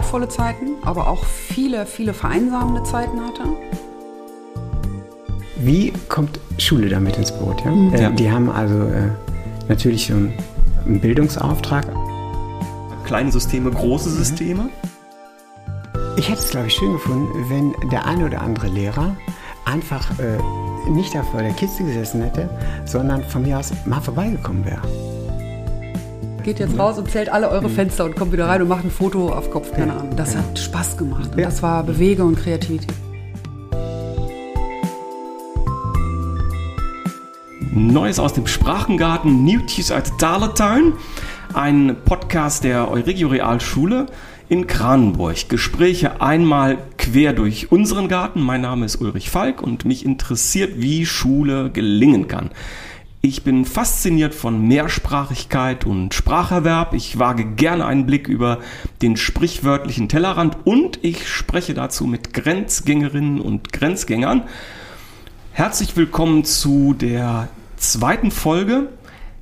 wertvolle Zeiten, aber auch viele, viele vereinsamende Zeiten hatte. Wie kommt Schule damit ins Boot? Ja? Mhm. Äh, die haben also äh, natürlich so einen, einen, Bildungsauftrag. Kleine Systeme, große mhm. Systeme. Ich hätte es, glaube ich, schön gefunden, wenn der eine oder andere Lehrer einfach äh, nicht da vor der Kiste gesessen hätte, sondern von mir aus mal vorbeigekommen wäre. Geht jetzt raus und zählt alle eure Fenster und kommt wieder rein und macht ein Foto auf Kopf, keine Ahnung. Das hat Spaß gemacht und das war Bewegung und Kreativität. Neues aus dem Sprachengarten, Newties uit Dalertuin, ein Podcast der Euregio Realschule in Kranenburg. Gespräche einmal quer durch unseren Garten. Mein Name ist Ulrich Falk und mich interessiert, wie Schule gelingen kann. Ich bin fasziniert von Mehrsprachigkeit und Spracherwerb. Ich wage gerne einen Blick über den sprichwörtlichen Tellerrand und ich spreche dazu mit Grenzgängerinnen und Grenzgängern. Herzlich willkommen zu der zweiten Folge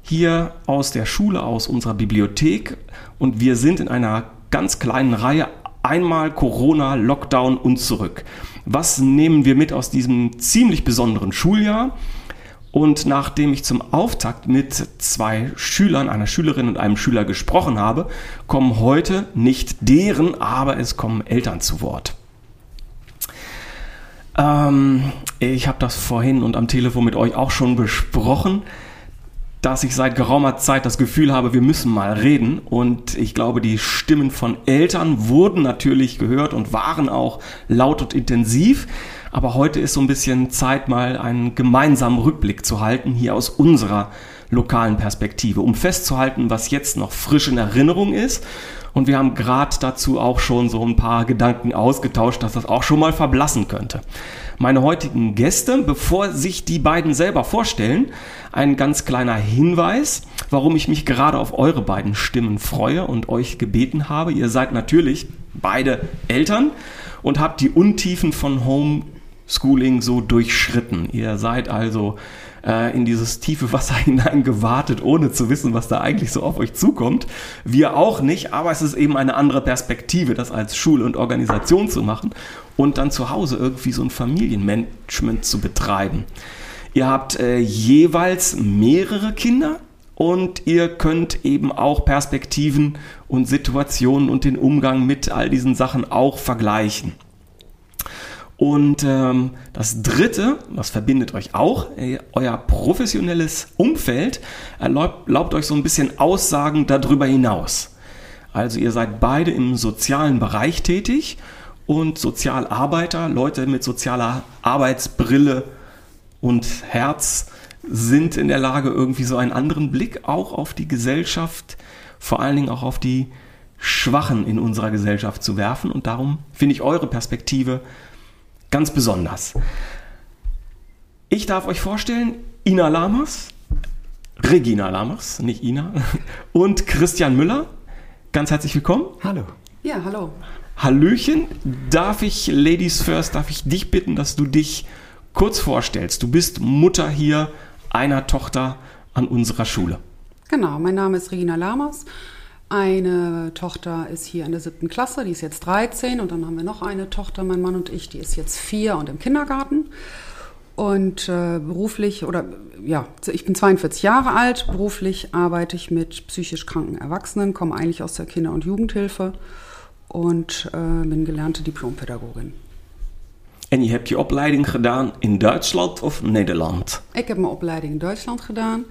hier aus der Schule, aus unserer Bibliothek. Und wir sind in einer ganz kleinen Reihe einmal Corona, Lockdown und zurück. Was nehmen wir mit aus diesem ziemlich besonderen Schuljahr? Und nachdem ich zum Auftakt mit zwei Schülern, einer Schülerin und einem Schüler gesprochen habe, kommen heute nicht deren, aber es kommen Eltern zu Wort. Ähm, ich habe das vorhin und am Telefon mit euch auch schon besprochen dass ich seit geraumer Zeit das Gefühl habe, wir müssen mal reden. Und ich glaube, die Stimmen von Eltern wurden natürlich gehört und waren auch laut und intensiv. Aber heute ist so ein bisschen Zeit, mal einen gemeinsamen Rückblick zu halten, hier aus unserer lokalen Perspektive, um festzuhalten, was jetzt noch frisch in Erinnerung ist. Und wir haben gerade dazu auch schon so ein paar Gedanken ausgetauscht, dass das auch schon mal verblassen könnte meine heutigen Gäste. Bevor sich die beiden selber vorstellen, ein ganz kleiner Hinweis, warum ich mich gerade auf eure beiden Stimmen freue und euch gebeten habe. Ihr seid natürlich beide Eltern und habt die Untiefen von Homeschooling so durchschritten. Ihr seid also äh, in dieses tiefe Wasser hinein gewartet, ohne zu wissen, was da eigentlich so auf euch zukommt. Wir auch nicht, aber es ist eben eine andere Perspektive, das als Schule und Organisation zu machen und dann zu Hause irgendwie so ein Familienmanagement zu betreiben. Ihr habt äh, jeweils mehrere Kinder und ihr könnt eben auch Perspektiven und Situationen und den Umgang mit all diesen Sachen auch vergleichen. Und ähm, das Dritte, was verbindet euch auch, euer professionelles Umfeld erlaubt, erlaubt euch so ein bisschen Aussagen darüber hinaus. Also ihr seid beide im sozialen Bereich tätig und Sozialarbeiter, Leute mit sozialer Arbeitsbrille und Herz sind in der Lage, irgendwie so einen anderen Blick auch auf die Gesellschaft, vor allen Dingen auch auf die Schwachen in unserer Gesellschaft zu werfen. Und darum finde ich eure Perspektive ganz besonders. Ich darf euch vorstellen, Ina Lamas, Regina Lamas, nicht Ina, und Christian Müller. Ganz herzlich willkommen. Hallo. Ja, hallo. Hallöchen. Darf ich, Ladies First, darf ich dich bitten, dass du dich kurz vorstellst? Du bist Mutter hier einer Tochter an unserer Schule. Genau, mein Name ist Regina Lamas. Eine Tochter ist hier in der siebten Klasse, die ist jetzt 13 und dann haben wir noch eine Tochter, mein Mann und ich, die ist jetzt vier und im Kindergarten. Und äh, beruflich, oder ja, ich bin 42 Jahre alt, beruflich arbeite ich mit psychisch kranken Erwachsenen, komme eigentlich aus der Kinder- und Jugendhilfe und äh, bin gelernte Diplompädagogin. En je hebt je opleiding gedaan in Duitsland of Nederland? Ik heb mijn opleiding in Duitsland gedaan.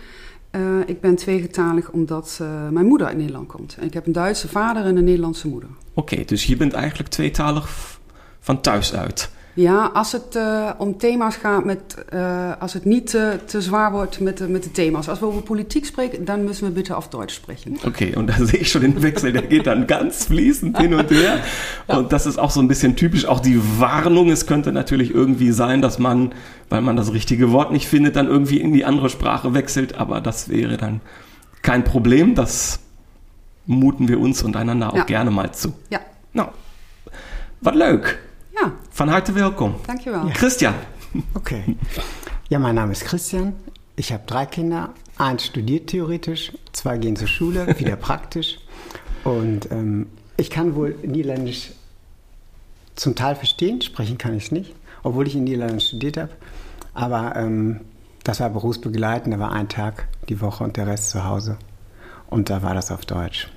Uh, ik ben tweegetalig omdat uh, mijn moeder uit Nederland komt. En ik heb een Duitse vader en een Nederlandse moeder. Oké, dus je bent eigenlijk tweetalig van thuis uit. Ja, als het uh, om thema's gaat, met, uh, als het niet uh, te zwaar wordt met, de, met de thema's. Als we over Politik sprechen, dann müssen wir bitte auf Deutsch sprechen. Okay, und da sehe ich schon den Wechsel, der geht dann ganz fließend hin und her. Ja. Und das ist auch so ein bisschen typisch, auch die Warnung. Es könnte natürlich irgendwie sein, dass man, weil man das richtige Wort nicht findet, dann irgendwie in die andere Sprache wechselt. Aber das wäre dann kein Problem. Das muten wir uns und einander auch ja. gerne mal zu. Ja. Nou, wat leuk. Ja. Van harte welkom. Dankjewel. Ja. Christian. Okay. Ja, mein Name ist Christian. Ich habe drei Kinder. Eins studiert theoretisch, zwei gehen zur Schule, wieder praktisch. Und ähm, ich kann wohl Niederländisch zum Teil verstehen, sprechen kann ich es nicht, obwohl ich in Niederländisch studiert habe. Aber ähm, das war berufsbegleitend, da war ein Tag die Woche und der Rest zu Hause. Und da war das auf Deutsch.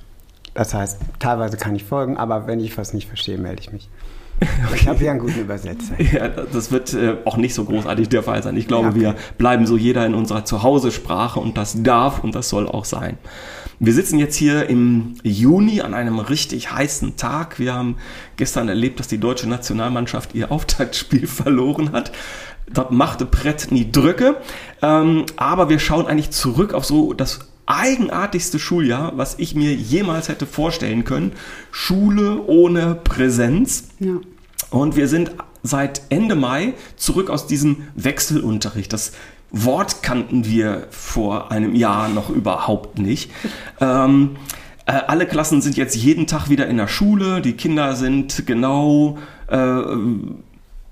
Das heißt, teilweise kann ich folgen, aber wenn ich was nicht verstehe, melde ich mich. Okay. Ich habe ja einen guten Übersetzer. Ja, das wird äh, auch nicht so großartig der Fall sein. Ich glaube, ja, okay. wir bleiben so jeder in unserer Zuhause-Sprache und das darf und das soll auch sein. Wir sitzen jetzt hier im Juni an einem richtig heißen Tag. Wir haben gestern erlebt, dass die deutsche Nationalmannschaft ihr Auftaktspiel verloren hat. Das machte Brett nie Drücke. Ähm, aber wir schauen eigentlich zurück auf so das eigenartigste Schuljahr, was ich mir jemals hätte vorstellen können. Schule ohne Präsenz. Ja. Und wir sind seit Ende Mai zurück aus diesem Wechselunterricht. Das Wort kannten wir vor einem Jahr noch überhaupt nicht. Ähm, äh, alle Klassen sind jetzt jeden Tag wieder in der Schule. Die Kinder sind genau äh,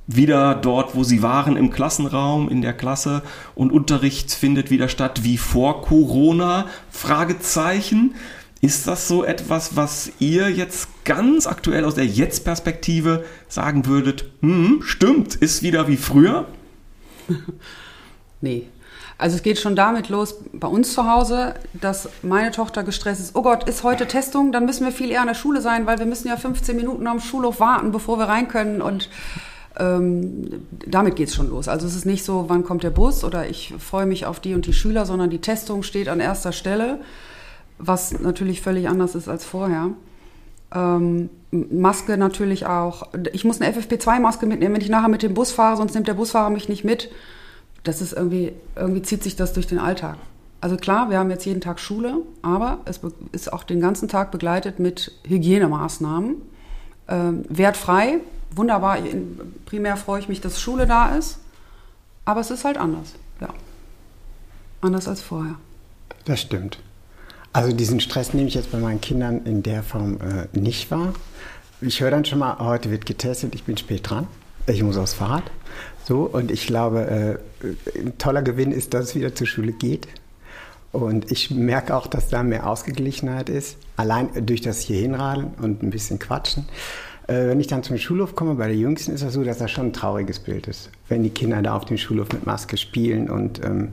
wieder dort, wo sie waren, im Klassenraum, in der Klasse und Unterricht findet wieder statt wie vor Corona? Fragezeichen. Ist das so etwas, was ihr jetzt ganz aktuell aus der Jetzt-Perspektive sagen würdet, hm, stimmt, ist wieder wie früher? nee. Also es geht schon damit los bei uns zu Hause, dass meine Tochter gestresst ist, oh Gott, ist heute Testung, dann müssen wir viel eher in der Schule sein, weil wir müssen ja 15 Minuten am Schulhof warten, bevor wir rein können und ähm, damit geht es schon los. Also es ist nicht so, wann kommt der Bus oder ich freue mich auf die und die Schüler, sondern die Testung steht an erster Stelle, was natürlich völlig anders ist als vorher. Ähm, Maske natürlich auch. Ich muss eine FFP2-Maske mitnehmen, wenn ich nachher mit dem Bus fahre, sonst nimmt der Busfahrer mich nicht mit. Das ist irgendwie, irgendwie zieht sich das durch den Alltag. Also klar, wir haben jetzt jeden Tag Schule, aber es ist auch den ganzen Tag begleitet mit Hygienemaßnahmen. Ähm, wertfrei, wunderbar. Primär freue ich mich, dass Schule da ist. Aber es ist halt anders. Ja. Anders als vorher. Das stimmt. Also diesen Stress nehme ich jetzt bei meinen Kindern in der Form äh, nicht wahr. Ich höre dann schon mal, heute wird getestet, ich bin spät dran. Ich muss aufs Fahrrad. So, und ich glaube, äh, ein toller Gewinn ist, dass es wieder zur Schule geht. Und ich merke auch, dass da mehr Ausgeglichenheit ist. Allein durch das hier hinradeln und ein bisschen quatschen. Äh, wenn ich dann zum Schulhof komme, bei der Jüngsten ist das so, dass das schon ein trauriges Bild ist. Wenn die Kinder da auf dem Schulhof mit Maske spielen und ähm,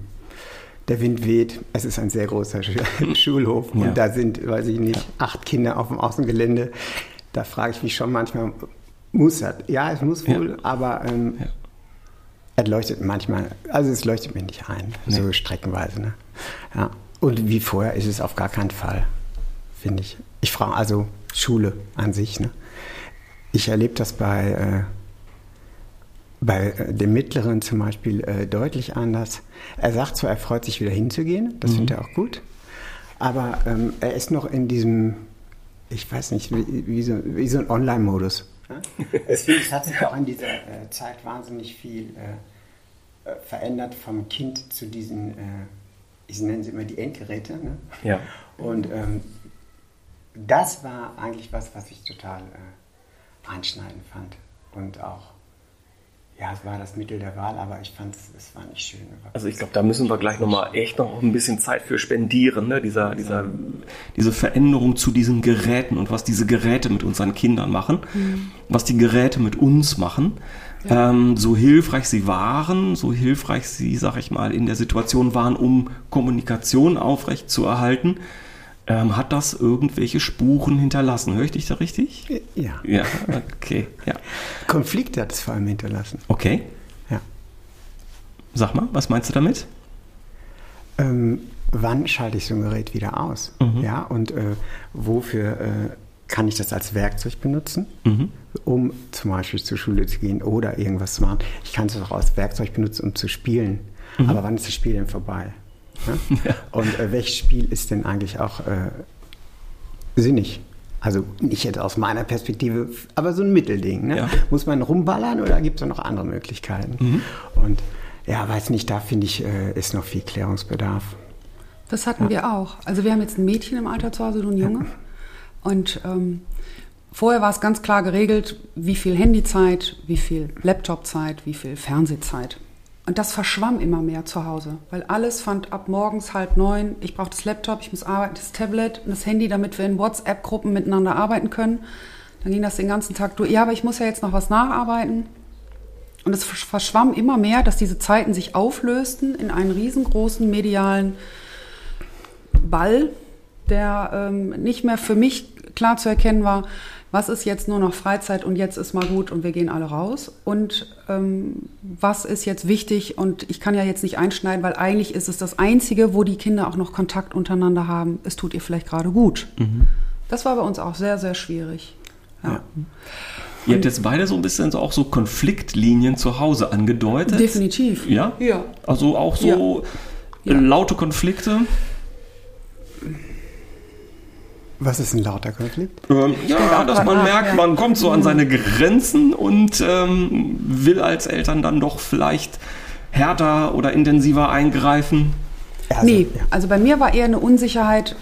der Wind weht. Es ist ein sehr großer Schulhof und ja. da sind, weiß ich nicht, acht Kinder auf dem Außengelände. Da frage ich mich schon manchmal, muss das? Ja, es muss wohl, ja. aber ähm, ja. es leuchtet manchmal, also es leuchtet mir nicht ein, nee. so streckenweise. Ne? Ja. Und wie vorher ist es auf gar keinen Fall, finde ich. Ich frage also Schule an sich. Ne? Ich erlebe das bei, äh, bei äh, dem Mittleren zum Beispiel äh, deutlich anders. Er sagt zwar, er freut sich wieder hinzugehen, das mhm. findet er auch gut, aber ähm, er ist noch in diesem, ich weiß nicht, wie, wie so, wie so ein Online-Modus. es hat sich auch in dieser äh, Zeit wahnsinnig viel äh, verändert vom Kind zu diesen, ich nenne sie immer die Endgeräte. Ne? Ja. Und ähm, das war eigentlich was, was ich total einschneidend fand. Und auch, ja, es war das Mittel der Wahl, aber ich fand es, war nicht schön. Also ich glaube, da müssen wir gleich nochmal echt noch ein bisschen Zeit für spendieren, ne? dieser, dieser, diese Veränderung zu diesen Geräten und was diese Geräte mit unseren Kindern machen, mhm. was die Geräte mit uns machen. Ja. Ähm, so hilfreich sie waren, so hilfreich sie, sag ich mal, in der Situation waren, um Kommunikation aufrecht zu erhalten ähm, hat das irgendwelche Spuren hinterlassen? Höre ich dich da richtig? Ja. Ja, okay. Ja. Konflikte hat es vor allem hinterlassen. Okay. Ja. Sag mal, was meinst du damit? Ähm, wann schalte ich so ein Gerät wieder aus? Mhm. Ja, und äh, wofür äh, kann ich das als Werkzeug benutzen, mhm. um zum Beispiel zur Schule zu gehen oder irgendwas zu machen? Ich kann es auch als Werkzeug benutzen, um zu spielen. Mhm. Aber wann ist das Spiel denn vorbei? Ja? Und äh, welches Spiel ist denn eigentlich auch äh, sinnig? Also nicht jetzt aus meiner Perspektive, aber so ein Mittelding. Ne? Ja. Muss man rumballern oder gibt es noch andere Möglichkeiten? Mhm. Und ja, weiß nicht, da finde ich, äh, ist noch viel Klärungsbedarf. Das hatten ja. wir auch. Also wir haben jetzt ein Mädchen im Alter zu Hause, du ein Junge. Und ähm, vorher war es ganz klar geregelt, wie viel Handyzeit, wie viel Laptopzeit, wie viel Fernsehzeit. Und das verschwamm immer mehr zu Hause, weil alles fand ab morgens halb neun, ich brauche das Laptop, ich muss arbeiten, das Tablet und das Handy, damit wir in WhatsApp-Gruppen miteinander arbeiten können. Dann ging das den ganzen Tag durch. Ja, aber ich muss ja jetzt noch was nacharbeiten. Und es verschwamm immer mehr, dass diese Zeiten sich auflösten in einen riesengroßen medialen Ball, der ähm, nicht mehr für mich klar zu erkennen war, was ist jetzt nur noch Freizeit und jetzt ist mal gut und wir gehen alle raus und ähm, was ist jetzt wichtig und ich kann ja jetzt nicht einschneiden, weil eigentlich ist es das Einzige, wo die Kinder auch noch Kontakt untereinander haben. Es tut ihr vielleicht gerade gut. Mhm. Das war bei uns auch sehr, sehr schwierig. Ja. ja. Ihr habt jetzt beide so ein bisschen auch so Konfliktlinien zu Hause angedeutet. Definitiv. Ja? Ja. Also auch so ja. laute Konflikte. Was ist ein lauter Konflikt? Ähm, ja, dass man merkt, man kommt so an seine Grenzen und ähm, will als Eltern dann doch vielleicht härter oder intensiver eingreifen. Also, nee, ja. also bei mir war eher eine Unsicherheit,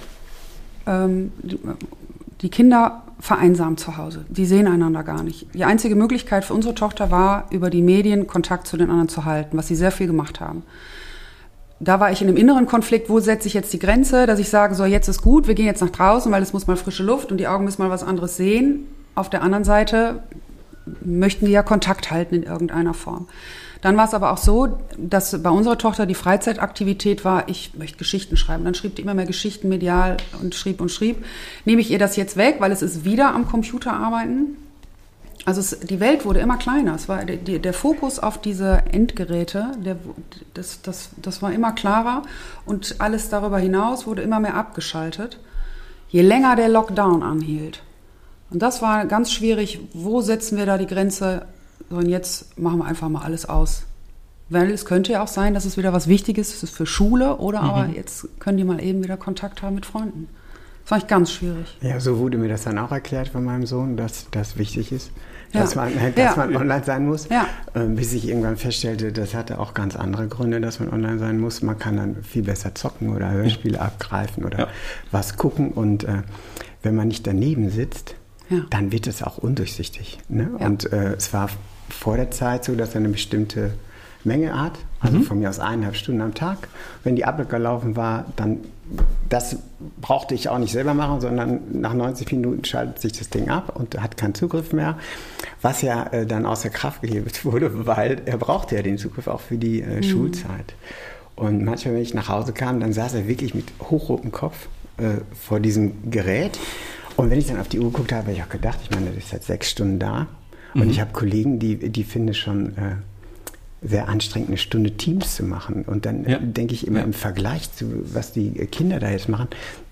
ähm, die Kinder vereinsamen zu Hause. Die sehen einander gar nicht. Die einzige Möglichkeit für unsere Tochter war, über die Medien Kontakt zu den anderen zu halten, was sie sehr viel gemacht haben da war ich in einem inneren Konflikt, wo setze ich jetzt die Grenze, dass ich sage, so jetzt ist gut, wir gehen jetzt nach draußen, weil es muss mal frische Luft und die Augen müssen mal was anderes sehen. Auf der anderen Seite möchten die ja Kontakt halten in irgendeiner Form. Dann war es aber auch so, dass bei unserer Tochter die Freizeitaktivität war, ich möchte Geschichten schreiben. Dann schrieb die immer mehr Geschichten medial und schrieb und schrieb. Nehme ich ihr das jetzt weg, weil es ist wieder am Computer arbeiten? Also es, die Welt wurde immer kleiner. Es war die, der Fokus auf diese Endgeräte, der, das, das, das war immer klarer und alles darüber hinaus wurde immer mehr abgeschaltet, je länger der Lockdown anhielt. Und das war ganz schwierig. Wo setzen wir da die Grenze? So, und jetzt machen wir einfach mal alles aus. Weil es könnte ja auch sein, dass es wieder was Wichtiges ist für Schule oder mhm. aber jetzt können die mal eben wieder Kontakt haben mit Freunden. Das fand ich ganz schwierig. Ja, so wurde mir das dann auch erklärt von meinem Sohn, dass das wichtig ist dass, man, dass ja. man online sein muss. Ja. Ähm, bis ich irgendwann feststellte, das hatte auch ganz andere Gründe, dass man online sein muss. Man kann dann viel besser zocken oder Hörspiele abgreifen oder was gucken. Und äh, wenn man nicht daneben sitzt, dann wird es auch undurchsichtig. Ne? Und äh, es war vor der Zeit so, dass er eine bestimmte Menge hat, also mhm. von mir aus eineinhalb Stunden am Tag. Wenn die abgelaufen war, dann das brauchte ich auch nicht selber machen, sondern nach 90 Minuten schaltet sich das Ding ab und hat keinen Zugriff mehr, was ja äh, dann außer Kraft gehebelt wurde, weil er brauchte ja den Zugriff auch für die äh, mhm. Schulzeit. Und manchmal, wenn ich nach Hause kam, dann saß er wirklich mit hochrotem Kopf äh, vor diesem Gerät. Und wenn ich dann auf die Uhr geguckt habe, habe ich auch gedacht, ich meine, das ist seit sechs Stunden da. Und mhm. ich habe Kollegen, die, die finden es schon äh, sehr anstrengend, eine Stunde Teams zu machen. Und dann ja. denke ich immer ja. im Vergleich zu, was die Kinder da jetzt machen,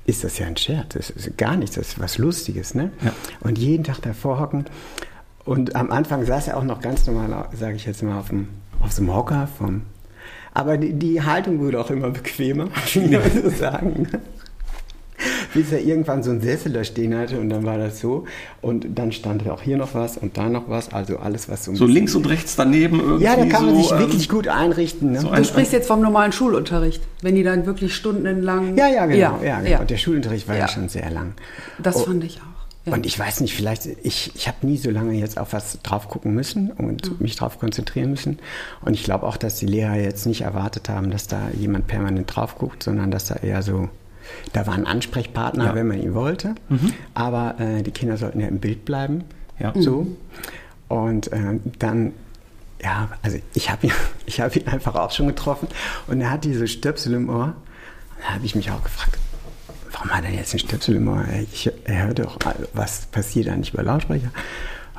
ist das ja ein Scherz. Das ist gar nichts, das ist was Lustiges. Ne? Ja. Und jeden Tag davor hocken. Und am Anfang saß er auch noch ganz normal, sage ich jetzt mal, auf dem, auf dem Hocker. Vom, aber die, die Haltung wurde auch immer bequemer, muss ich so sagen bis er irgendwann so einen Sessel da stehen hatte und dann war das so. Und dann stand auch hier noch was und da noch was, also alles, was so. So links und rechts daneben irgendwie. Ja, da kann man so, sich ähm, wirklich gut einrichten. Ne? So du sprichst jetzt vom normalen Schulunterricht, wenn die dann wirklich stundenlang. Ja, ja, genau. Ja, ja, genau. Ja. Und der Schulunterricht war ja. ja schon sehr lang. Das oh. fand ich auch. Ja. Und ich weiß nicht, vielleicht, ich, ich habe nie so lange jetzt auf was drauf gucken müssen und mhm. mich drauf konzentrieren müssen. Und ich glaube auch, dass die Lehrer jetzt nicht erwartet haben, dass da jemand permanent drauf guckt, sondern dass da eher so da war ein Ansprechpartner, ja. wenn man ihn wollte. Mhm. Aber äh, die Kinder sollten ja im Bild bleiben. Ja. So. Und äh, dann, ja, also ich habe ihn, hab ihn einfach auch schon getroffen. Und er hat diese Stöpsel im Ohr. Da habe ich mich auch gefragt, warum hat er jetzt einen Stöpsel im Ohr? Ich, er hört doch, was passiert da nicht über Lautsprecher?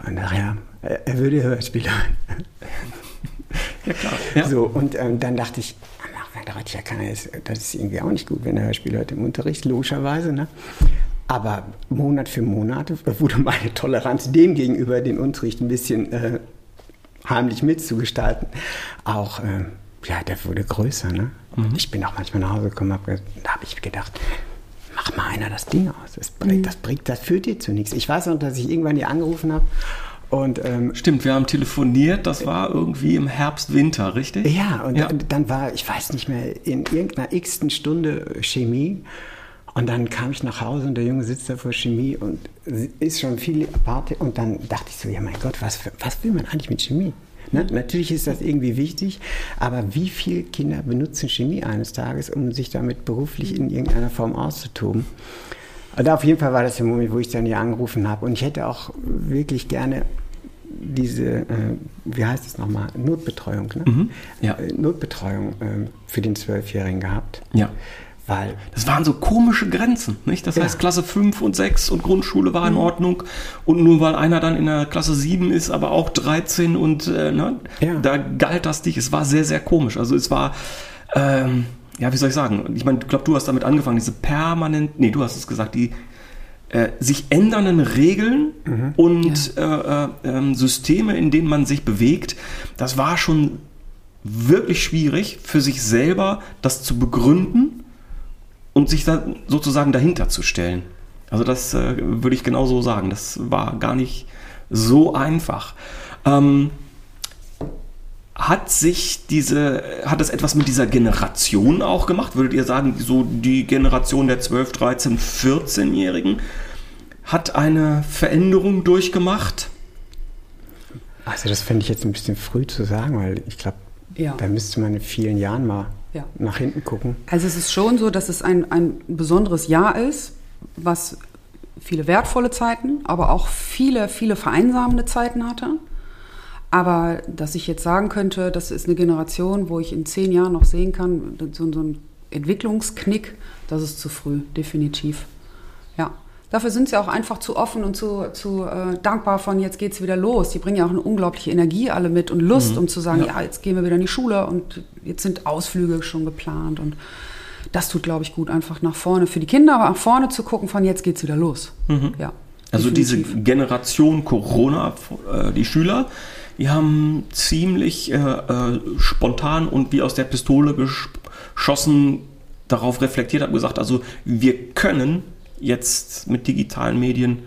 Und nachher, er würde Hörspiele hören. Ja, klar. Ja. So, und ähm, dann dachte ich, ja, jetzt, das ist irgendwie auch nicht gut, wenn er Hörspiel hört im Unterricht, logischerweise. Ne? Aber Monat für Monat wurde meine Toleranz dem gegenüber, den Unterricht ein bisschen äh, heimlich mitzugestalten, auch, äh, ja, der wurde größer. Ne? Mhm. Ich bin auch manchmal nach Hause gekommen, hab, da habe ich gedacht, mach mal einer das Ding aus. Das, bringt, mhm. das, bringt, das führt dir zu nichts. Ich weiß noch, dass ich irgendwann die angerufen habe und, ähm, Stimmt, wir haben telefoniert, das war irgendwie im Herbst, Winter, richtig? Ja, und ja. dann war, ich weiß nicht mehr, in irgendeiner x-ten Stunde Chemie. Und dann kam ich nach Hause und der Junge sitzt da vor Chemie und ist schon viel apart. Und dann dachte ich so, ja mein Gott, was, was will man eigentlich mit Chemie? Ne? Natürlich ist das irgendwie wichtig, aber wie viele Kinder benutzen Chemie eines Tages, um sich damit beruflich in irgendeiner Form auszutoben? Und auf jeden Fall war das der Moment, wo ich dann hier angerufen habe. Und ich hätte auch wirklich gerne diese, äh, wie heißt es nochmal, Notbetreuung, ne? Mhm, ja. Äh, Notbetreuung äh, für den Zwölfjährigen gehabt. Ja. Weil Das waren so komische Grenzen, nicht? Das Ja. heißt, Klasse 5 und 6 und Grundschule war in Ordnung. Und nur weil einer dann in der Klasse 7 ist, aber auch 13 und äh, ne, Ja. da galt das nicht. Es war sehr, sehr komisch. Also es war, ähm, ja, wie soll ich sagen? Ich meine, ich glaube, du hast damit angefangen, diese permanent, nee, du hast es gesagt, die äh, sich ändernden Regeln und äh, äh, ähm, Systeme, in denen man sich bewegt, das war schon wirklich schwierig für sich selber, das zu begründen und sich da sozusagen dahinter zu stellen. Also das äh, würde ich genauso sagen. Das war gar nicht so einfach. Ähm, hat sich diese, hat das etwas mit dieser Generation auch gemacht? Würdet ihr sagen, so die Generation der 12, 13, 14-Jährigen hat eine Veränderung durchgemacht? Also das fände ich jetzt ein bisschen früh zu sagen, weil ich glaube, Ja. da müsste man in vielen Jahren mal Ja. nach hinten gucken. Also es ist schon so, dass es ein, ein besonderes Jahr ist, was viele wertvolle Zeiten, aber auch viele, viele vereinsamende Zeiten hatte. Aber dass ich jetzt sagen könnte, das ist eine Generation, wo ich in zehn Jahren noch sehen kann, so, so ein Entwicklungsknick, das ist zu früh, definitiv. Ja. Dafür sind sie auch einfach zu offen und zu, zu äh, dankbar von, jetzt geht's wieder los. Die bringen ja auch eine unglaubliche Energie alle mit und Lust, um zu sagen, ja. jetzt gehen wir wieder in die Schule und jetzt sind Ausflüge schon geplant. Und das tut, glaube ich, gut, einfach nach vorne. Für die Kinder aber nach vorne zu gucken, von jetzt geht's wieder los. Ja. Also diese. Generation Corona, äh, die Schüler, die haben ziemlich äh, äh, spontan und wie aus der Pistole gesch- geschossen darauf reflektiert, haben gesagt, also wir können jetzt mit digitalen Medien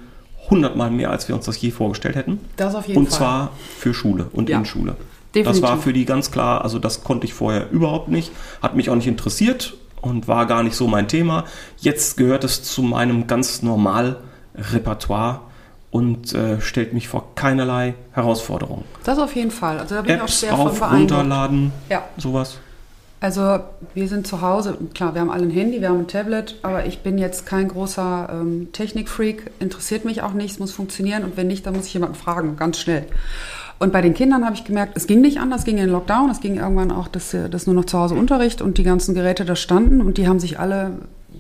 hundertmal mehr, als wir uns das je vorgestellt hätten. Das auf jeden und Fall. zwar für Schule und Ja, in Schule. definitiv. Das war für die ganz klar, also das konnte ich vorher überhaupt nicht, hat mich auch nicht interessiert und war gar nicht so mein Thema. Jetzt gehört es zu meinem ganz normal Repertoire und äh, stellt mich vor keinerlei Herausforderungen. Das auf jeden Fall. Also da bin ich auch Apps schwer von beeindruckt. runterladen, Ja. sowas. Also wir sind zu Hause, klar, wir haben alle ein Handy, wir haben ein Tablet, aber ich bin jetzt kein großer ähm, Technikfreak, interessiert mich auch nicht, es muss funktionieren und wenn nicht, dann muss ich jemanden fragen, ganz schnell. Und bei den Kindern habe ich gemerkt, es ging nicht anders, es ging in den Lockdown, es ging irgendwann auch, dass, äh, dass nur noch zu Hause Unterricht und die ganzen Geräte da standen und die haben sich alle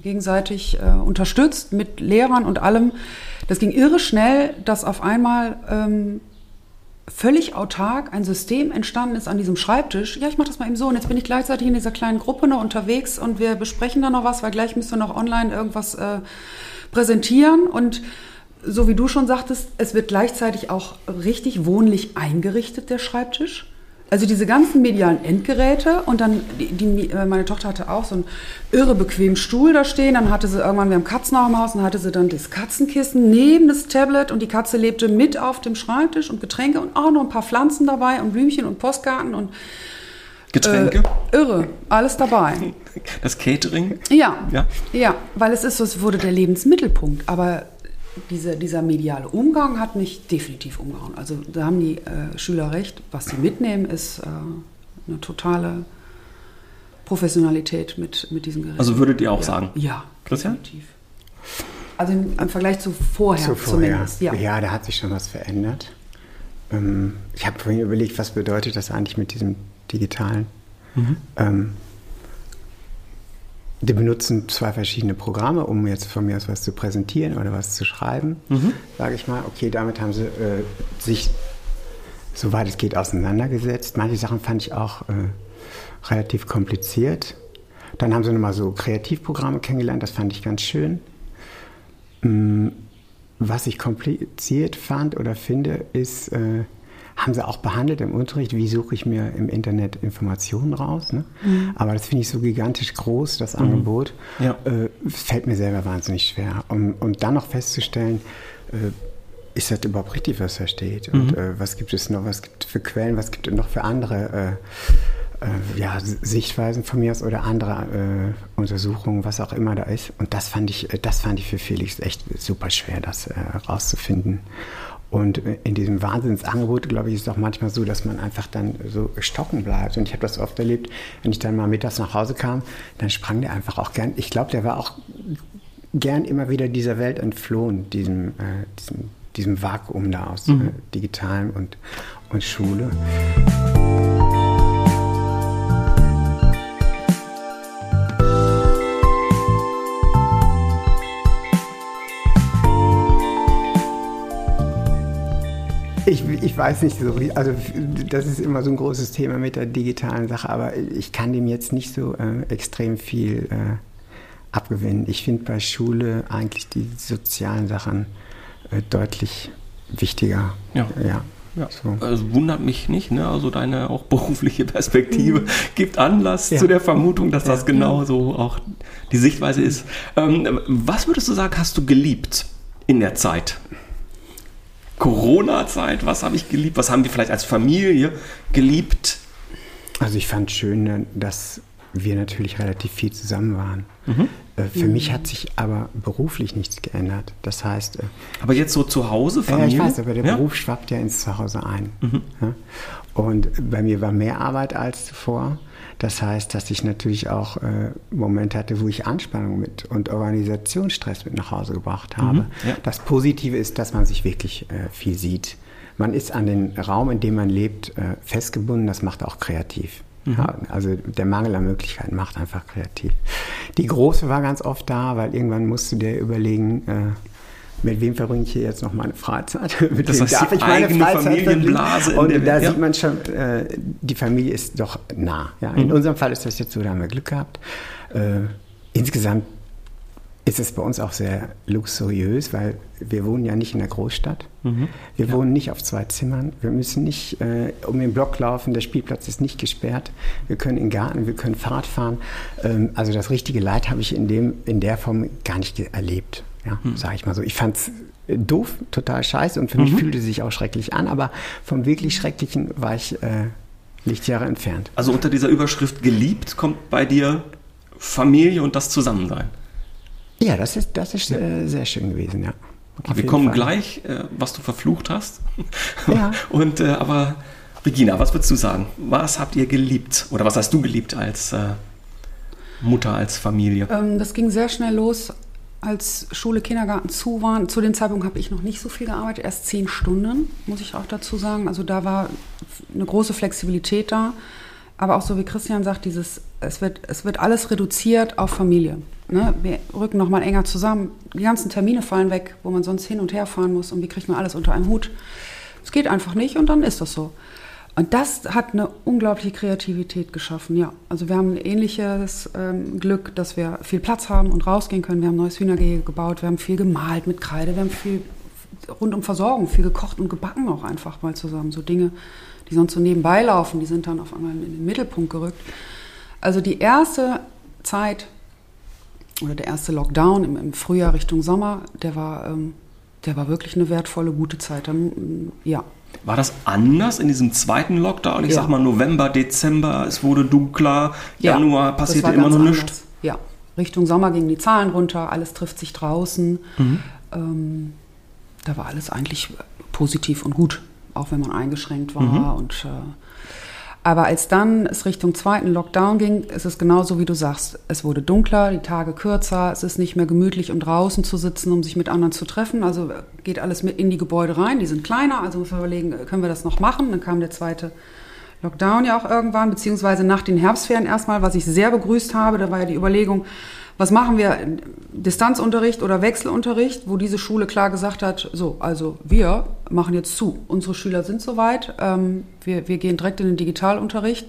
gegenseitig äh, unterstützt mit Lehrern und allem. Das ging irre schnell, dass auf einmal ähm, völlig autark ein System entstanden ist an diesem Schreibtisch. Ja, ich mache das mal eben so und jetzt bin ich gleichzeitig in dieser kleinen Gruppe noch unterwegs und wir besprechen da noch was, weil gleich müssen wir noch online irgendwas äh, präsentieren und so wie du schon sagtest, es wird gleichzeitig auch richtig wohnlich eingerichtet, der Schreibtisch. Also diese ganzen medialen Endgeräte und dann, die, die, äh, meine Tochter hatte auch so einen irre bequemen Stuhl da stehen, dann hatte sie irgendwann, wir haben Katzen auch im Haus, dann hatte sie dann das Katzenkissen neben das Tablet und die Katze lebte mit auf dem Schreibtisch und Getränke und auch noch ein paar Pflanzen dabei und Blümchen und Postkarten und Getränke, äh, irre, alles dabei. das Catering. Ja, Ja. ja, weil es ist so, es wurde der Lebensmittelpunkt. Aber diese, dieser mediale Umgang hat mich definitiv umgehauen. Also da haben die äh, Schüler recht. Was sie mitnehmen, ist äh, eine totale Professionalität mit, mit diesen Geräten. Also würdet ihr auch ja. sagen? Ja, Christian? definitiv. Also im, im Vergleich zu vorher Zuvor, ja. zumindest. Ja. ja, da hat sich schon was verändert. Ähm, ich habe vorhin überlegt, was bedeutet das eigentlich mit diesem Digitalen? Mhm. Ähm, die benutzen zwei verschiedene Programme, um jetzt von mir aus was zu präsentieren oder was zu schreiben. Mhm. Sage ich mal, okay, damit haben sie äh, sich, soweit es geht, auseinandergesetzt. Manche Sachen fand ich auch äh, relativ kompliziert. Dann haben sie nochmal so Kreativprogramme kennengelernt, das fand ich ganz schön. Mm, Was ich kompliziert fand oder finde, ist, äh, haben sie auch behandelt im Unterricht, wie suche ich mir im Internet Informationen raus. Ne? Aber das finde ich so gigantisch groß, das Angebot. Ja. Äh, fällt mir selber wahnsinnig schwer. Und, und dann noch festzustellen, äh, ist das überhaupt richtig, was da steht? Und äh, was gibt es noch, was gibt es für Quellen, was gibt es noch für andere äh, äh, ja, Sichtweisen von mir aus oder andere äh, Untersuchungen, was auch immer da ist. Und das fand ich, äh, das fand ich für Felix echt super schwer, das äh, rauszufinden. Und in diesem Wahnsinnsangebot, glaube ich, ist es auch manchmal so, dass man einfach dann so stocken bleibt. Und ich habe das oft erlebt, wenn ich dann mal mittags nach Hause kam, dann sprang der einfach auch gern. Ich glaube, der war auch gern immer wieder dieser Welt entflohen, diesem, äh, diesem, diesem Vakuum da aus mhm. äh, Digitalem und, und Schule. Ich, ich weiß nicht so, also das ist immer so ein großes Thema mit der digitalen Sache, aber ich kann dem jetzt nicht so äh, extrem viel äh, abgewinnen. Ich finde bei Schule eigentlich die sozialen Sachen äh, deutlich wichtiger. Ja. ja. Ja, so. also wundert mich nicht, ne? Also deine auch berufliche Perspektive mhm. gibt Anlass ja. zu der Vermutung, dass das genau so auch die Sichtweise ist. Ähm, was würdest du sagen, hast du geliebt in der Zeit? Corona-Zeit, was habe ich geliebt? Was haben wir vielleicht als Familie geliebt? Also ich fand schön, dass wir natürlich relativ viel zusammen waren. Mhm. Äh, für mhm. mich hat sich aber beruflich nichts geändert. Das heißt. Äh, aber jetzt so zu Hause, Familie? Ja, ich weiß, aber der ja? Beruf schwappt ja ins Zuhause ein. Mhm. Ja? Und bei mir war mehr Arbeit als zuvor. Das heißt, dass ich natürlich auch äh, Momente hatte, wo ich Anspannung mit und Organisationsstress mit nach Hause gebracht habe. Mhm, ja. Das Positive ist, dass man sich wirklich äh, viel sieht. Man ist an den Raum, in dem man lebt, äh, festgebunden. Das macht auch kreativ. Mhm. Ja, also der Mangel an Möglichkeiten macht einfach kreativ. Die Große war ganz oft da, weil irgendwann musst du dir überlegen, äh, mit wem verbringe ich hier jetzt noch meine Freizeit? mit das wem heißt, darf ich meine Freizeit Familienblase Und da ja? sieht man schon, äh, die Familie ist doch nah. Ja? In mhm. unserem Fall ist das jetzt so, da haben wir Glück gehabt. Äh, insgesamt ist es bei uns auch sehr luxuriös, weil wir wohnen ja nicht in der Großstadt. Mhm. Wir ja. wohnen nicht auf zwei Zimmern. Wir müssen nicht äh, um den Block laufen. Der Spielplatz ist nicht gesperrt. Wir können in den Garten, wir können Fahrrad fahren. Ähm, also das richtige Leid habe ich in, dem, in der Form gar nicht erlebt. Ja, mhm. sage ich mal so. Ich fand es doof, total scheiße und für mich mhm. fühlte es sich auch schrecklich an, aber vom wirklich Schrecklichen war ich äh, Lichtjahre entfernt. Also unter dieser Überschrift geliebt kommt bei dir Familie und das Zusammensein. Ja, das ist, das ist äh, sehr schön gewesen, ja. Okay, wir kommen Fall. gleich, äh, was du verflucht hast. Ja. Und äh, aber Regina, was würdest du sagen? Was habt ihr geliebt oder was hast du geliebt als äh, Mutter, als Familie? Ähm, das ging sehr schnell los, als Schule, Kindergarten zu waren. Zu dem Zeitpunkt habe ich noch nicht so viel gearbeitet, erst zehn Stunden, muss ich auch dazu sagen. Also da war eine große Flexibilität da. Aber auch so wie Christian sagt, dieses, es wird, es wird alles reduziert auf Familie. Ne? Wir rücken nochmal enger zusammen. Die ganzen Termine fallen weg, wo man sonst hin und her fahren muss. Und wie kriegt man alles unter einem Hut? Es geht einfach nicht und dann ist das so. Und das hat eine unglaubliche Kreativität geschaffen, ja. Also wir haben ein ähnliches ähm, Glück, dass wir viel Platz haben und rausgehen können. Wir haben ein neues Hühnergehege gebaut, wir haben viel gemalt mit Kreide, wir haben viel rund um Versorgung, viel gekocht und gebacken auch einfach mal zusammen. So Dinge, die sonst so nebenbei laufen, die sind dann auf einmal in den Mittelpunkt gerückt. Also die erste Zeit oder der erste Lockdown im, im Frühjahr Richtung Sommer, der war, ähm, der war wirklich eine wertvolle, gute Zeit. Dann, ja. War das anders in diesem zweiten Lockdown? Ich ja. sag mal November, Dezember, es wurde dunkler, Januar ja, passierte immer noch nichts. Ja, Richtung Sommer gingen die Zahlen runter, alles trifft sich draußen. Mhm. Ähm, da war alles eigentlich positiv und gut auch wenn man eingeschränkt war. Mhm. Und, äh, aber als dann es Richtung zweiten Lockdown ging, ist es genauso wie du sagst. Es wurde dunkler, die Tage kürzer, es ist nicht mehr gemütlich, um draußen zu sitzen, um sich mit anderen zu treffen. Also geht alles mit in die Gebäude rein, die sind kleiner, also müssen wir überlegen, können wir das noch machen? Dann kam der zweite Lockdown ja auch irgendwann, beziehungsweise nach den Herbstferien erstmal, was ich sehr begrüßt habe, da war ja die Überlegung, was machen wir? Distanzunterricht oder Wechselunterricht, wo diese Schule klar gesagt hat, so, also wir machen jetzt zu. Unsere Schüler sind soweit, ähm, wir, wir gehen direkt in den Digitalunterricht.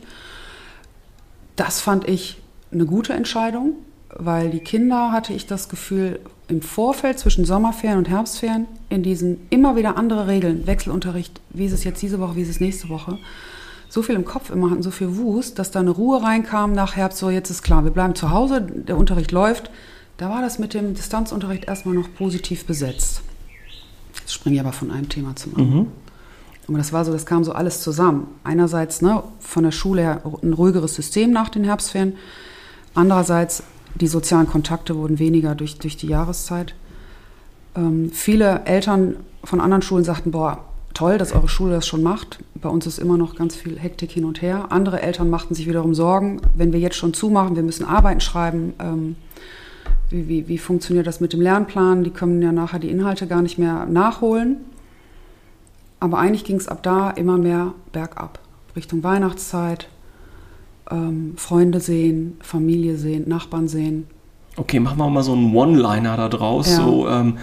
Das fand ich eine gute Entscheidung, weil die Kinder, hatte ich das Gefühl, im Vorfeld zwischen Sommerferien und Herbstferien in diesen immer wieder andere Regeln, Wechselunterricht, wie ist es jetzt diese Woche, wie ist es nächste Woche, so viel im Kopf immer hatten, so viel Wust, dass da eine Ruhe reinkam nach Herbst, so jetzt ist klar, wir bleiben zu Hause, der Unterricht läuft. Da war das mit dem Distanzunterricht erstmal noch positiv besetzt. Jetzt springe ich aber von einem Thema zum anderen. Mhm. Und das war so, das kam so alles zusammen. Einerseits ne, von der Schule her ein ruhigeres System nach den Herbstferien. Andererseits die sozialen Kontakte wurden weniger durch, durch die Jahreszeit. Ähm, viele Eltern von anderen Schulen sagten, boah, toll, dass eure Schule das schon macht. Bei uns ist immer noch ganz viel Hektik hin und her. Andere Eltern machten sich wiederum Sorgen, wenn wir jetzt schon zumachen, wir müssen Arbeiten schreiben. Ähm, wie, wie, wie funktioniert das mit dem Lernplan? Die können ja nachher die Inhalte gar nicht mehr nachholen. Aber eigentlich ging es ab da immer mehr bergab. Richtung Weihnachtszeit, ähm, Freunde sehen, Familie sehen, Nachbarn sehen. Okay, machen wir mal so einen One-Liner da draus. Ja. So, ähm,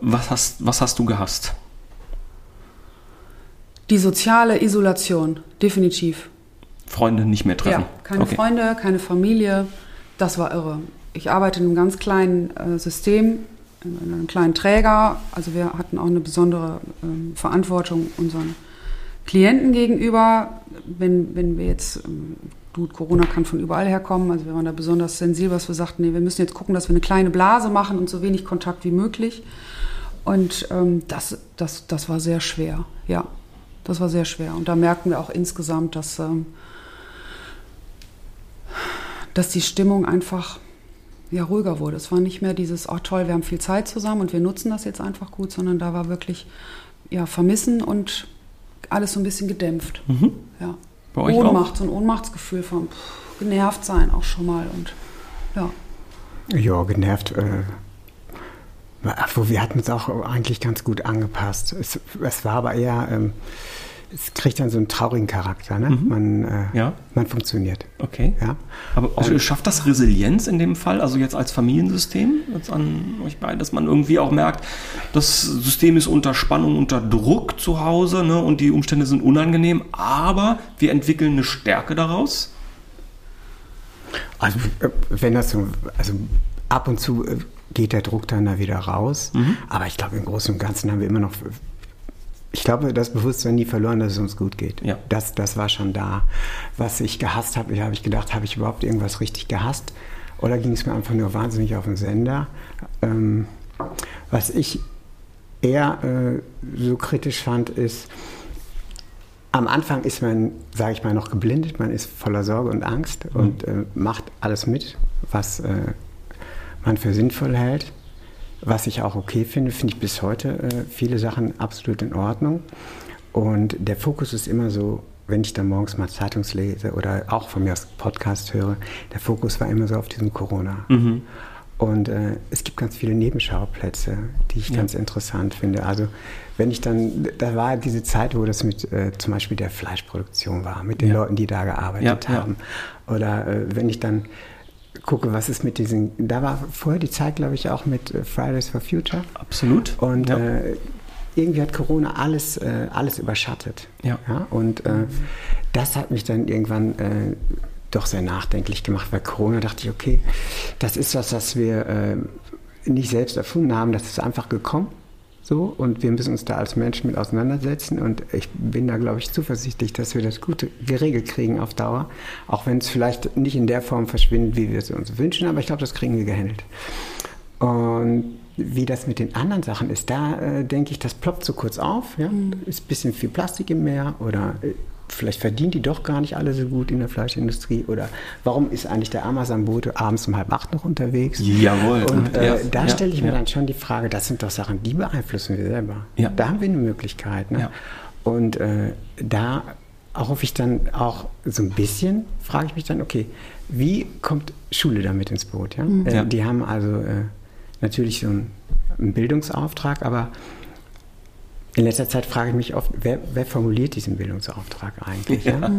was, hast, was hast du gehasst? Die soziale Isolation, definitiv. Freunde nicht mehr treffen. Ja, keine okay. Freunde, keine Familie. Das war irre. Ich arbeite in einem ganz kleinen äh, System, in einem kleinen Träger. Also wir hatten auch eine besondere ähm, Verantwortung unseren Klienten gegenüber. Wenn, wenn wir jetzt, ähm, gut, Corona kann von überall herkommen, also wir waren da besonders sensibel, was wir sagten, nee, wir müssen jetzt gucken, dass wir eine kleine Blase machen und so wenig Kontakt wie möglich. Und ähm, das, das, das war sehr schwer, ja. Das war sehr schwer. Und da merken wir auch insgesamt, dass, ähm, dass die Stimmung einfach ja, ruhiger wurde. Es war nicht mehr dieses, oh toll, wir haben viel Zeit zusammen und wir nutzen das jetzt einfach gut, sondern da war wirklich ja, Vermissen und alles so ein bisschen gedämpft. Mhm. Ja. Bei euch Ohnmacht, so ein Ohnmachtsgefühl von pff, genervt sein auch schon mal und ja. Ja, genervt. Äh, obwohl wir hatten es auch eigentlich ganz gut angepasst. Es, es war aber eher, ähm, es kriegt dann so einen traurigen Charakter. Ne? Mhm. Man, äh, Ja. man funktioniert. Okay. Ja. Aber auch, schafft das Resilienz in dem Fall, also jetzt als Familiensystem, jetzt an euch beiden, dass man irgendwie auch merkt, das System ist unter Spannung, unter Druck zu Hause ne, und die Umstände sind unangenehm, aber wir entwickeln eine Stärke daraus? Also äh, wenn das so, also ab und zu äh, geht der Druck dann da wieder raus. Mhm. Aber ich glaube, im Großen und Ganzen haben wir immer noch, ich glaube, das Bewusstsein nie verloren, dass es uns gut geht. Ja. Das, das war schon da. Was ich gehasst habe, habe ich gedacht, habe ich überhaupt irgendwas richtig gehasst? Oder ging es mir einfach nur wahnsinnig auf den Sender? Ähm, was ich eher äh, so kritisch fand, ist, am Anfang ist man, sage ich mal, noch geblindet, man ist voller Sorge und Angst und äh, macht alles mit, was äh, man für sinnvoll hält. Was ich auch okay finde, finde ich bis heute äh, viele Sachen absolut in Ordnung. Und der Fokus ist immer so, wenn ich dann morgens mal Zeitungs lese oder auch von mir aus Podcast höre, der Fokus war immer so auf diesem Corona. Mhm. Und äh, es gibt ganz viele Nebenschauplätze, die ich Ja. ganz interessant finde. Also wenn ich dann, da war diese Zeit, wo das mit äh, zum Beispiel der Fleischproduktion war, mit den Ja. Leuten, die da gearbeitet ja. haben. Oder äh, wenn ich dann gucke, was ist mit diesen, da war vorher die Zeit, glaube ich, auch mit äh, Fridays for Future. Absolut. Und ja. äh, irgendwie hat Corona alles, äh, alles überschattet. Ja. und äh, das hat mich dann irgendwann äh, doch sehr nachdenklich gemacht, weil Corona dachte ich, okay, das ist was, was wir äh, nicht selbst erfunden haben, das ist einfach gekommen. So, und wir müssen uns da als Menschen mit auseinandersetzen. Und ich bin da, glaube ich, zuversichtlich, dass wir das gut geregelt kriegen auf Dauer. Auch wenn es vielleicht nicht in der Form verschwindet, wie wir es uns wünschen, aber ich glaube, das kriegen wir gehandelt. Und wie das mit den anderen Sachen ist, da äh, denke ich, das ploppt so kurz auf. Ja? Ist ein bisschen viel Plastik im Meer oder äh, vielleicht verdienen die doch gar nicht alle so gut in der Fleischindustrie. Oder warum ist eigentlich der Amazon-Bote abends um halb acht noch unterwegs? Jawohl. Und äh, Ja, da ja, stelle ich mir ja. dann schon die Frage, das sind doch Sachen, die beeinflussen wir selber. Ja. Da haben wir eine Möglichkeit. Ne? Ja. Und äh, da hoffe ich dann auch so ein bisschen, frage ich mich dann, okay, wie kommt Schule damit ins Boot? Ja? Äh, Ja. Die haben also äh, natürlich so einen, einen Bildungsauftrag, aber in letzter Zeit frage ich mich oft, wer, wer formuliert diesen Bildungsauftrag eigentlich? Ja.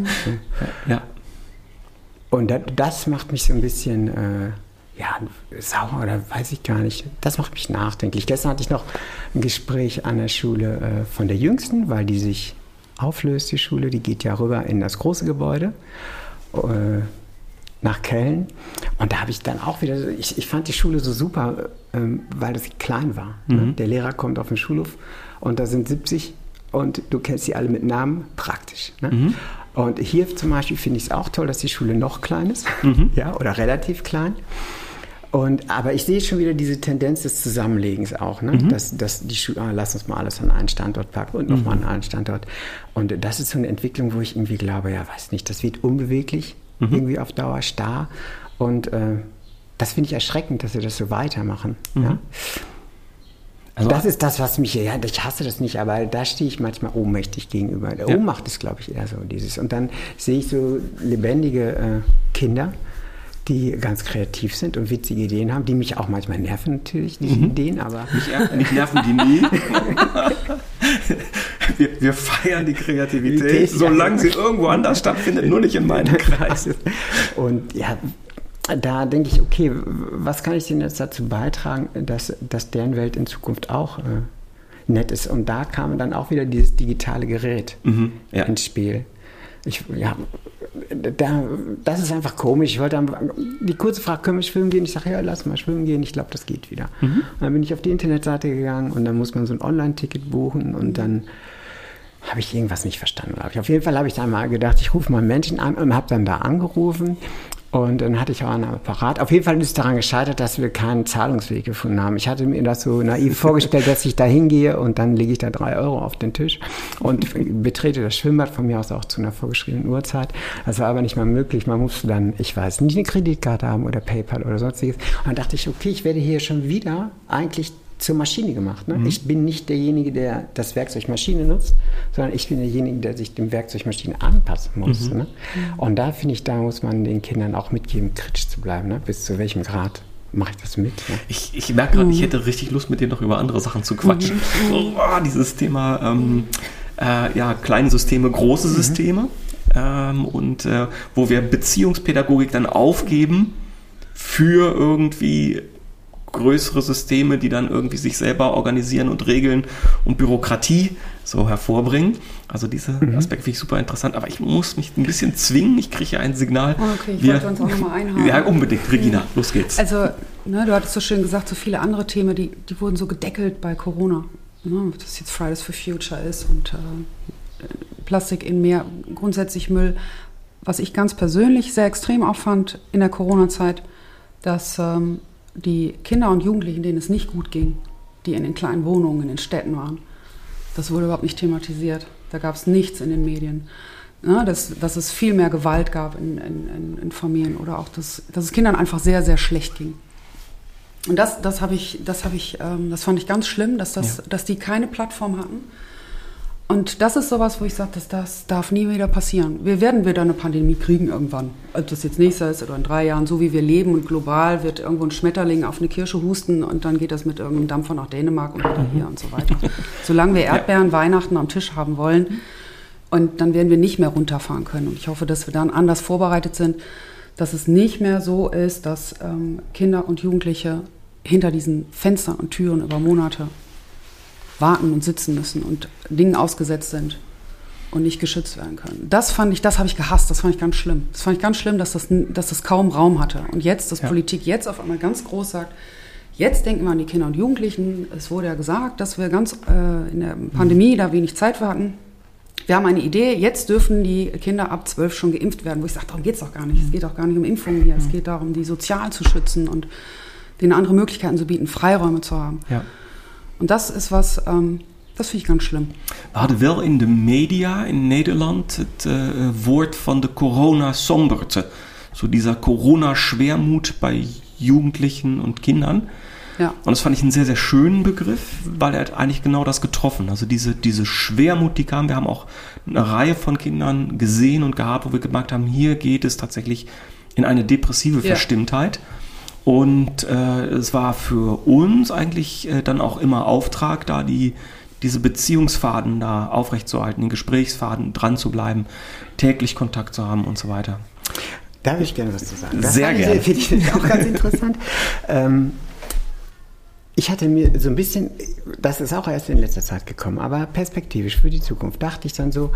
Ja. Und da, das macht mich so ein bisschen äh, ja, sauer oder weiß ich gar nicht. Das macht mich nachdenklich. Gestern hatte ich noch ein Gespräch an der Schule äh, von der Jüngsten, weil die sich auflöst, die Schule. Die geht ja rüber in das große Gebäude äh, nach Köln. Und da habe ich dann auch wieder, so- ich, ich fand die Schule so super, ähm, weil das klein war. Ne? Der Lehrer kommt auf den Schulhof und da sind 70 und du kennst sie alle mit Namen, praktisch. Ne? Und hier zum Beispiel finde ich es auch toll, dass die Schule noch klein ist, ja, oder relativ klein. Und, aber ich sehe schon wieder diese Tendenz des Zusammenlegens auch, ne? dass, dass die Schule, ah, lass uns mal alles an einen Standort packen und nochmal an einen Standort. Und das ist so eine Entwicklung, wo ich irgendwie glaube, ja, weiß nicht, das wird unbeweglich, irgendwie auf Dauer starr. Und äh, das finde ich erschreckend, dass wir das so weitermachen. Ja? Also das ist das, was mich, ja, ich hasse das nicht, aber da stehe ich manchmal ohnmächtig gegenüber. Der ja. Ohnmacht ist, glaube ich, eher so dieses. Und dann sehe ich so lebendige äh, Kinder, die ganz kreativ sind und witzige Ideen haben, die mich auch manchmal nerven natürlich, diese mhm. Ideen, aber... Mich, mich nerven die nie. wir, wir, feiern die Kreativität, solange sie irgendwo anders stattfindet, nur nicht in meinem Kreis. Und ja, da denke ich, okay, was kann ich denn jetzt dazu beitragen, dass, dass deren Welt in Zukunft auch äh, nett ist? Und da kam dann auch wieder dieses digitale Gerät mhm, ja. ins Spiel. Ich, ja, da, das ist einfach komisch. Ich wollte dann, die kurze Frage, können wir schwimmen gehen? Ich sage, ja, lass mal schwimmen gehen. Ich glaube, das geht wieder. Mhm. Und dann bin ich auf die Internetseite gegangen und dann muss man so ein Online-Ticket buchen und dann habe ich irgendwas nicht verstanden, glaube ich. Auf jeden Fall habe ich dann mal gedacht, ich rufe mal Menschen an und habe dann da angerufen und dann hatte ich auch einen Apparat. Auf jeden Fall ist es daran gescheitert, dass wir keinen Zahlungsweg gefunden haben. Ich hatte mir das so naiv vorgestellt, dass ich da hingehe und dann lege ich da drei Euro auf den Tisch und betrete das Schwimmbad von mir aus auch zu einer vorgeschriebenen Uhrzeit. Das war aber nicht mal möglich. Man musste dann, ich weiß nicht, eine Kreditkarte haben oder PayPal oder sonstiges. Und dann dachte ich, okay, ich werde hier schon wieder eigentlich zur Maschine gemacht. Ne? Mhm. Ich bin nicht derjenige, der das Werkzeug Maschine nutzt, sondern ich bin derjenige, der sich dem Werkzeug Maschine anpassen muss. Mhm. Ne? Und da finde ich, da muss man den Kindern auch mitgeben, kritisch zu bleiben. Ne? Bis zu welchem Grad mache ich das mit. Ne? Ich, ich merke gerade, mhm. ich hätte richtig Lust, mit dir noch über andere Sachen zu quatschen. Mhm. Oh, dieses Thema, ähm, äh, ja, kleine Systeme, große mhm. Systeme. Ähm, und äh, wo wir Beziehungspädagogik dann aufgeben für irgendwie größere Systeme, die dann irgendwie sich selber organisieren und regeln und Bürokratie so hervorbringen. Also dieser mhm. Aspekt finde ich super interessant, aber ich muss mich ein bisschen zwingen. Ich kriege ja ein Signal. Oh, okay, ich Wir, wollte uns auch nochmal einhaken. Ja, unbedingt. Regina, mhm. los geht's. Also, ne, du hattest so schön gesagt, so viele andere Themen, die, die wurden so gedeckelt bei Corona. Ne, ob das jetzt Fridays for Future ist und äh, Plastik in Meer, grundsätzlich Müll. Was ich ganz persönlich sehr extrem auffand in der Corona-Zeit, dass ähm, die Kinder und Jugendlichen, denen es nicht gut ging, die in den kleinen Wohnungen in den Städten waren, das wurde überhaupt nicht thematisiert. Da gab es nichts in den Medien. Ja, dass, dass es viel mehr Gewalt gab in, in, in Familien oder auch, dass, dass es Kindern einfach sehr, sehr schlecht ging. Und das, das habe ich, das habe ich, ähm, das fand ich ganz schlimm, dass, das, ja. dass die keine Plattform hatten und das ist sowas, wo ich sage, das, das darf nie wieder passieren. Wir werden wieder eine Pandemie kriegen irgendwann. Ob das jetzt nächstes ist oder in drei Jahren, so wie wir leben und global wird irgendwo ein Schmetterling auf eine Kirsche husten und dann geht das mit irgendeinem Dampfer nach Dänemark und wieder mhm. hier und so weiter. Solange wir Erdbeeren. Weihnachten am Tisch haben wollen, und dann werden wir nicht mehr runterfahren können. Und ich hoffe, dass wir dann anders vorbereitet sind, dass es nicht mehr so ist, dass ähm, Kinder und Jugendliche hinter diesen Fenstern und Türen über Monate warten und sitzen müssen und Dingen ausgesetzt sind und nicht geschützt werden können. Das fand ich, das habe ich gehasst, das fand ich ganz schlimm. Das fand ich ganz schlimm, dass das, dass das kaum Raum hatte. Und jetzt, dass ja. Politik jetzt auf einmal ganz groß sagt, jetzt denken wir an die Kinder und Jugendlichen. Es wurde ja gesagt, dass wir ganz äh, in der Pandemie da wenig Zeit hatten. Wir haben eine Idee, jetzt dürfen die Kinder ab zwölf schon geimpft werden, wo ich sage, darum geht es doch gar nicht. Es geht doch gar nicht um Impfungen hier. Es geht darum, die sozial zu schützen und denen andere Möglichkeiten zu bieten, Freiräume zu haben. Ja. Und das is was, ähm, dat vind ik ganz schlimm. We hadden wel in de media in Nederland het uh, woord van de Corona-Somberte. So dieser Corona-Schwermut bei Jugendlichen und Kindern. Ja. Und das fand ich einen sehr, sehr schönen Begriff, weil er hat eigentlich genau das getroffen. Also diese, diese Schwermut, die kam. Wir haben auch eine Reihe von Kindern gesehen und gehabt, wo wir gemerkt haben, hier geht es tatsächlich in eine depressive ja. Verstimmtheit. Und äh, es war für uns eigentlich äh, dann auch immer Auftrag, da die, diese Beziehungsfaden da aufrechtzuerhalten, den Gesprächsfaden dran zu bleiben, täglich Kontakt zu haben und so weiter. Darf ich gerne was zu sagen? Das Sehr gerne. Finde ich auch ganz interessant. ähm, ich hatte mir so ein bisschen, das ist auch erst in letzter Zeit gekommen, aber perspektivisch für die Zukunft dachte ich dann so,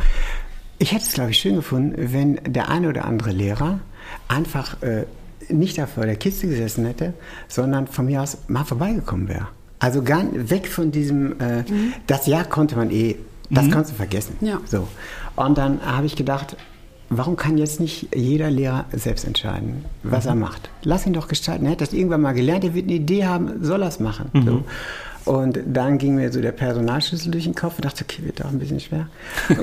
ich hätte es, glaube ich, schön gefunden, wenn der eine oder andere Lehrer einfach äh, nicht da vor der Kiste gesessen hätte, sondern von mir aus mal vorbeigekommen wäre. Also gar weg von diesem, äh, mhm. das Jahr konnte man eh, das mhm. kannst du vergessen. Ja. So. Und dann habe ich gedacht, warum kann jetzt nicht jeder Lehrer selbst entscheiden, was mhm. er macht? Lass ihn doch gestalten. Er hat das irgendwann mal gelernt, er wird eine Idee haben, soll er es machen. Mhm. So. Und dann ging mir so der Personalschlüssel durch den Kopf und dachte, okay, wird doch ein bisschen schwer.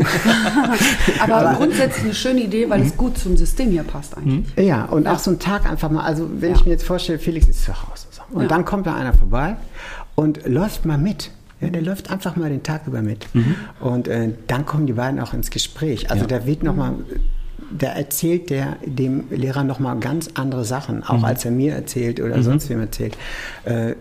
Aber, Aber grundsätzlich eine schöne Idee, weil es mhm. gut zum System hier passt eigentlich. Mhm. Ja, und ja. auch so ein Tag einfach mal, also wenn ja. ich mir jetzt vorstelle, Felix ist zu Hause. So. Und ja. dann kommt da einer vorbei und läuft mal mit. Ja, der läuft einfach mal den Tag über mit. Mhm. Und äh, dann kommen die beiden auch ins Gespräch. Also da wird nochmal, da erzählt der dem Lehrer nochmal ganz andere Sachen, auch mhm. als er mir erzählt oder mhm. sonst wem erzählt. Äh,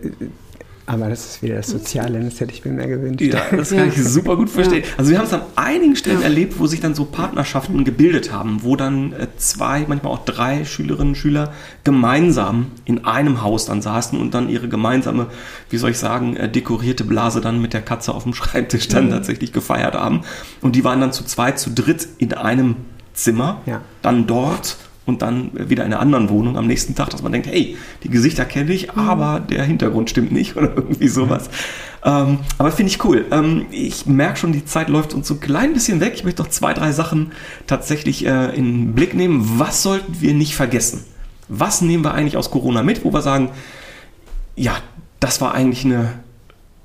aber das ist wieder das Soziale, das hätte ich mir mehr gewünscht. Ja, das kann ja. ich super gut verstehen. Ja. Also wir haben es an einigen Stellen ja. erlebt, wo sich dann so Partnerschaften gebildet haben, wo dann äh, zwei, manchmal auch drei Schülerinnen und Schüler gemeinsam in einem Haus dann saßen und dann ihre gemeinsame, wie soll ich sagen, äh, dekorierte Blase dann mit der Katze auf dem Schreibtisch dann mhm. tatsächlich gefeiert haben. Und die waren dann zu zweit, zu dritt in einem Zimmer, dann dort und dann wieder in einer anderen Wohnung am nächsten Tag, dass man denkt, hey, die Gesichter kenne ich, mhm. aber der Hintergrund stimmt nicht oder irgendwie sowas. Ähm, aber finde ich cool. Ähm, ich merke schon, die Zeit läuft uns so ein klein bisschen weg. Ich möchte noch zwei, drei Sachen tatsächlich äh, in den Blick nehmen. Was sollten wir nicht vergessen? Was nehmen wir eigentlich aus Corona mit, wo wir sagen, ja, das war eigentlich eine,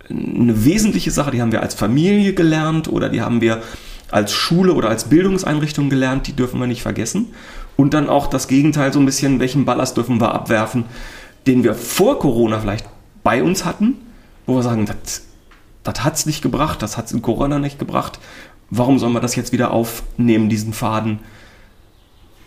eine wesentliche Sache, die haben wir als Familie gelernt oder die haben wir als Schule oder als Bildungseinrichtung gelernt, die dürfen wir nicht vergessen. Und dann auch das Gegenteil, so ein bisschen, welchen Ballast dürfen wir abwerfen, den wir vor Corona vielleicht bei uns hatten, wo wir sagen, das, das hat es nicht gebracht, das hat es in Corona nicht gebracht. Warum sollen wir das jetzt wieder aufnehmen, diesen Faden?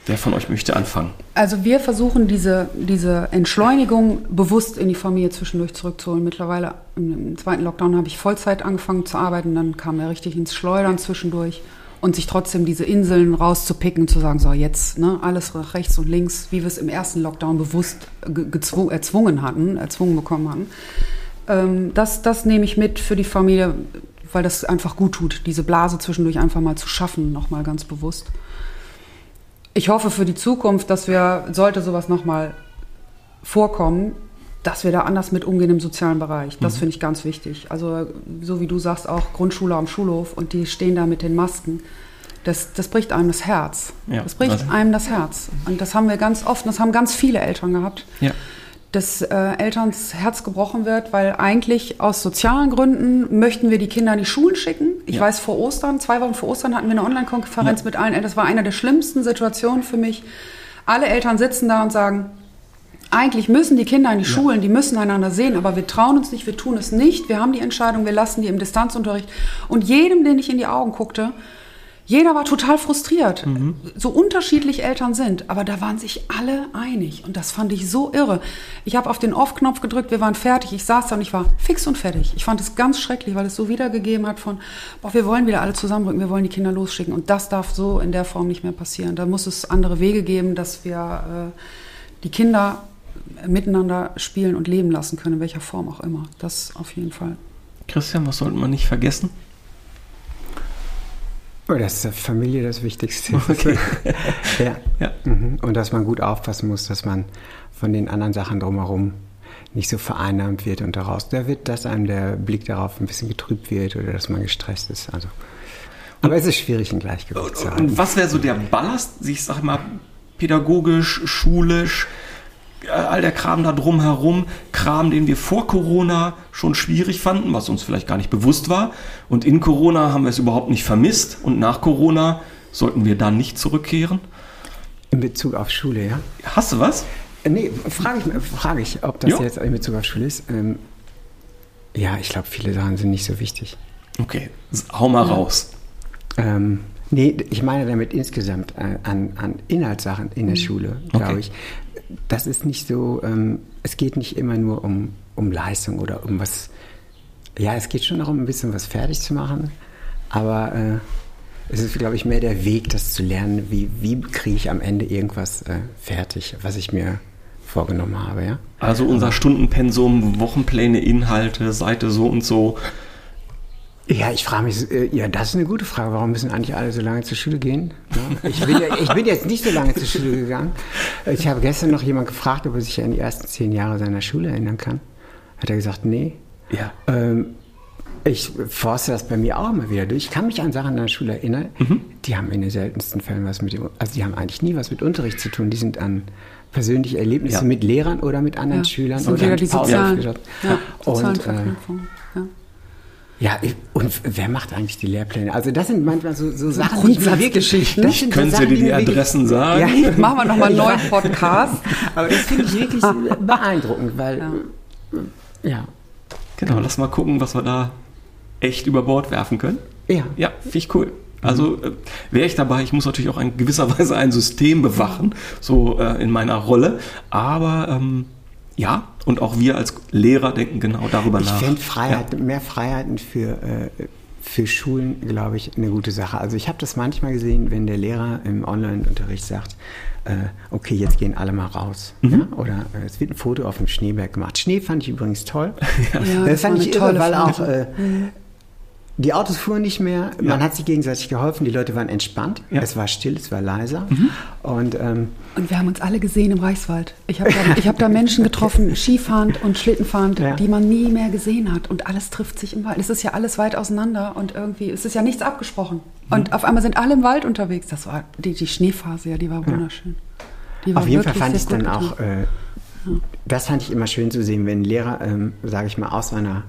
Wer von euch möchte anfangen? Also wir versuchen diese, diese Entschleunigung bewusst in die Familie zwischendurch zurückzuholen. Mittlerweile im zweiten Lockdown habe ich Vollzeit angefangen zu arbeiten, dann kam er richtig ins Schleudern zwischendurch und sich trotzdem diese Inseln rauszupicken, zu sagen, so jetzt ne, alles rechts und links, wie wir es im ersten Lockdown bewusst erzwungen hatten, erzwungen bekommen hatten. Ähm, das, das nehme ich mit für die Familie, weil das einfach gut tut, diese Blase zwischendurch einfach mal zu schaffen, nochmal ganz bewusst. Ich hoffe für die Zukunft, dass wir, sollte sowas nochmal vorkommen, dass wir da anders mit umgehen im sozialen Bereich. Das mhm. finde ich ganz wichtig. Also so wie du sagst, auch Grundschule am Schulhof und die stehen da mit den Masken. Das, das bricht einem das Herz. Ja, das bricht einem das Herz. Und das haben wir ganz oft, das haben ganz viele Eltern gehabt. Ja. Dass äh, Elterns Herz gebrochen wird, weil eigentlich aus sozialen Gründen möchten wir die Kinder in die Schulen schicken. Ich ja. weiß, vor Ostern, zwei Wochen vor Ostern hatten wir eine Online-Konferenz mit allen Eltern. Das war eine der schlimmsten Situationen für mich. Alle Eltern sitzen da und sagen, eigentlich müssen die Kinder in die ja. Schulen, die müssen einander sehen, aber wir trauen uns nicht, wir tun es nicht. Wir haben die Entscheidung, wir lassen die im Distanzunterricht. Und jedem, den ich in die Augen guckte, jeder war total frustriert. Mhm. So unterschiedlich Eltern sind, aber da waren sich alle einig und das fand ich so irre. Ich habe auf den Off-Knopf gedrückt, wir waren fertig, ich saß da und ich war fix und fertig. Ich fand es ganz schrecklich, weil es so wiedergegeben hat von, boah, wir wollen wieder alle zusammenrücken, wir wollen die Kinder losschicken und das darf so in der Form nicht mehr passieren. Da muss es andere Wege geben, dass wir äh, die Kinder miteinander spielen und leben lassen können, in welcher Form auch immer. Das auf jeden Fall. Christian, was sollte man nicht vergessen? Oh, das ist Familie das Wichtigste. Okay. ja. ja. Mhm. Und dass man gut aufpassen muss, dass man von den anderen Sachen drumherum nicht so vereinnahmt wird und daraus, da wird, dass einem der Blick darauf ein bisschen getrübt wird oder dass man gestresst ist. Also, aber es ist schwierig, ein Gleichgewicht zu halten. Und was wäre so der Ballast, sich, sag mal, pädagogisch, schulisch, all der Kram da drumherum, Kram, den wir vor Corona schon schwierig fanden, was uns vielleicht gar nicht bewusst war. Und in Corona haben wir es überhaupt nicht vermisst. Und nach Corona sollten wir dann nicht zurückkehren? In Bezug auf Schule, ja. Hast du was? Äh, nee, frage ich, frag ich, ob das jo. jetzt in Bezug auf Schule ist. Ähm, ja, ich glaube, viele Sachen sind nicht so wichtig. Okay, hau mal ja. raus. Ähm, nee, ich meine damit insgesamt an, an Inhaltssachen in der mhm. Schule, glaube okay. ich das ist nicht so, ähm, es geht nicht immer nur um, um Leistung oder um was. Ja, es geht schon darum, ein bisschen was fertig zu machen, aber äh, es ist, glaube ich, mehr der Weg, das zu lernen, wie, wie kriege ich am Ende irgendwas äh, fertig, was ich mir vorgenommen habe. Ja? Also unser Stundenpensum, Wochenpläne, Inhalte, Seite so und so, ja, ich frage mich, äh, ja, das ist eine gute Frage. Warum müssen eigentlich alle so lange zur Schule gehen? Ich bin, ja, ich bin jetzt nicht so lange zur Schule gegangen. Ich habe gestern noch jemand gefragt, ob er sich an die ersten zehn Jahre seiner Schule erinnern kann. Hat er gesagt, nee. Ja. Ähm, ich forste das bei mir auch immer wieder durch. Ich kann mich an Sachen in der Schule erinnern, mhm. die haben in den seltensten Fällen was mit dem, also die haben eigentlich nie was mit Unterricht zu tun. Die sind an persönliche Erlebnisse ja. mit Lehrern oder mit anderen ja. Schülern oder die sozialen, ja, und, äh, ja, und wer macht eigentlich die Lehrpläne? Also das sind manchmal so, so Sachen, Grundsatzgeschichten. Ich könnte so dir die Adressen sagen. Ja, machen wir nochmal einen neuen Podcast. Aber das finde ich wirklich beeindruckend, weil ja. ja. Genau, lass mal gucken, was wir da echt über Bord werfen können. Ja. Ja, finde ich cool. Also äh, wäre ich dabei, ich muss natürlich auch in gewisser Weise ein System bewachen, so äh, in meiner Rolle. Aber ähm, ja, und auch wir als Lehrer denken genau darüber Ich nach. finde Freiheit, mehr Freiheiten für, äh, für Schulen, glaube ich, eine gute Sache. Also ich habe das manchmal gesehen, wenn der Lehrer im Online-Unterricht sagt, äh, okay, jetzt gehen alle mal raus. Mhm. Ja? Oder äh, es wird ein Foto auf dem Schneeberg gemacht. Schnee fand ich übrigens toll. Ja, das, war fand ich tolle weil auch die Autos fuhren nicht mehr, man hat sich gegenseitig geholfen, die Leute waren entspannt, Ja. es war still, es war leiser. Und ähm, Und wir haben uns alle gesehen im Reichswald. Ich habe da, ich hab da Menschen getroffen, Skifahrend und Schlittenfahrend, Ja. die man nie mehr gesehen hat. Und alles trifft sich im Wald. Es ist ja alles weit auseinander und irgendwie es ist ja nichts abgesprochen. Und auf einmal sind alle im Wald unterwegs. Das war die, die Schneephase, ja, die war wunderschön. Die war Auf jeden Fall fand ich dann gut auch, getan. äh, das fand ich immer schön zu sehen, wenn ein Lehrer, ähm, sage ich mal, aus seiner